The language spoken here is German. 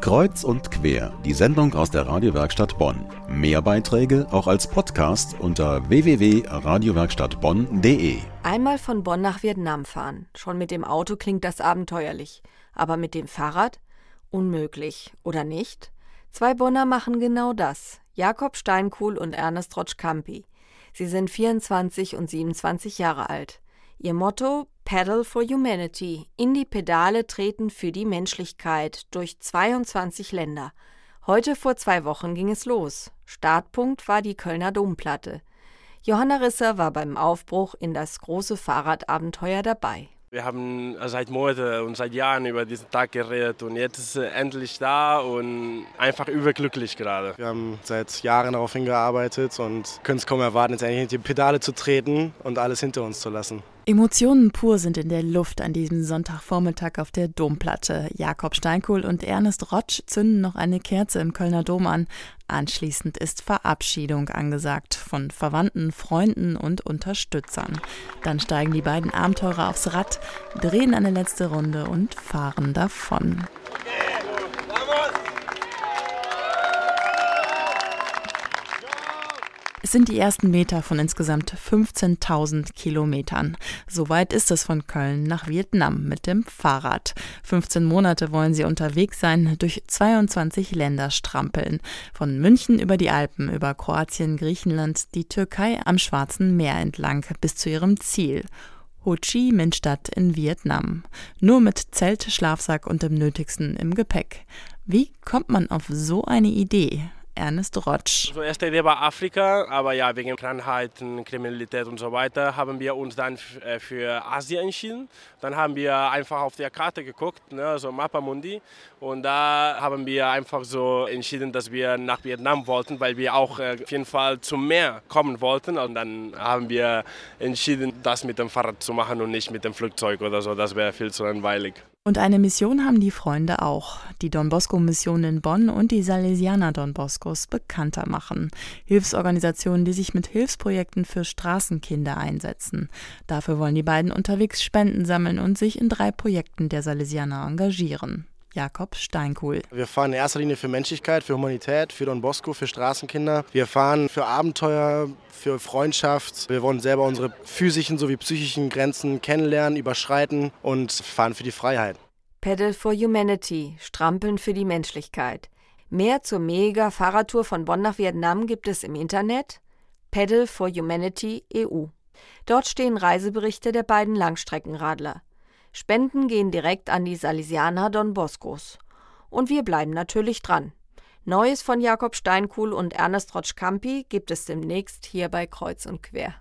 Kreuz und quer, die Sendung aus der Radiowerkstatt Bonn. Mehr Beiträge auch als Podcast unter www.radiowerkstattbonn.de. Einmal von Bonn nach Vietnam fahren. Schon mit dem Auto klingt das abenteuerlich. Aber mit dem Fahrrad? Unmöglich, oder nicht? Zwei Bonner machen genau das. Jakob Steinkuhl und Ernest Rotschkampi. Sie sind 24 und 27 Jahre alt. Ihr Motto Pedal for Humanity, in die Pedale treten für die Menschlichkeit durch 22 Länder. Heute vor zwei Wochen ging es los. Startpunkt war die Kölner Domplatte. Johanna Risser war beim Aufbruch in das große Fahrradabenteuer dabei. Wir haben seit Monaten und seit Jahren über diesen Tag geredet und jetzt ist er endlich da und einfach überglücklich gerade. Wir haben seit Jahren darauf hingearbeitet und können es kaum erwarten, jetzt endlich in die Pedale zu treten und alles hinter uns zu lassen. Emotionen pur sind in der Luft an diesem Sonntagvormittag auf der Domplatte. Jakob Steinkohl und Ernest Rotsch zünden noch eine Kerze im Kölner Dom an. Anschließend ist Verabschiedung angesagt von Verwandten, Freunden und Unterstützern. Dann steigen die beiden Abenteurer aufs Rad, drehen eine letzte Runde und fahren davon. Es sind die ersten Meter von insgesamt 15.000 Kilometern. So weit ist es von Köln nach Vietnam mit dem Fahrrad. 15 Monate wollen sie unterwegs sein, durch 22 Länder strampeln. Von München über die Alpen, über Kroatien, Griechenland, die Türkei am Schwarzen Meer entlang bis zu ihrem Ziel. Ho Chi Minh Stadt in Vietnam. Nur mit Zelt, Schlafsack und dem Nötigsten im Gepäck. Wie kommt man auf so eine Idee? Ernest Rotsch. Also erste Idee war Afrika, aber ja, wegen Krankheiten, Kriminalität und so weiter haben wir uns dann äh, für Asien entschieden. Dann haben wir einfach auf der Karte geguckt, ne, so Mappa Mundi. Und da haben wir einfach so entschieden, dass wir nach Vietnam wollten, weil wir auch äh, auf jeden Fall zum Meer kommen wollten. Und dann haben wir entschieden, das mit dem Fahrrad zu machen und nicht mit dem Flugzeug oder so. Das wäre viel zu langweilig. Und eine Mission haben die Freunde auch. Die Don Bosco-Mission in Bonn und die Salesianer Don Boscos bekannter machen. Hilfsorganisationen, die sich mit Hilfsprojekten für Straßenkinder einsetzen. Dafür wollen die beiden unterwegs Spenden sammeln und sich in drei Projekten der Salesianer engagieren. Jakob Steinkuhl. Wir fahren in erster Linie für Menschlichkeit, für Humanität, für Don Bosco, für Straßenkinder. Wir fahren für Abenteuer, für Freundschaft. Wir wollen selber unsere physischen sowie psychischen Grenzen kennenlernen, überschreiten und fahren für die Freiheit. Pedal for Humanity, Strampeln für die Menschlichkeit. Mehr zur Mega-Fahrradtour von Bonn nach Vietnam gibt es im Internet Pedal for Humanity EU. Dort stehen Reiseberichte der beiden Langstreckenradler. Spenden gehen direkt an die Salesianer Don Boscos. Und wir bleiben natürlich dran. Neues von Jakob Steinkuhl und Ernest Rotschkampi gibt es demnächst hier bei Kreuz und Quer.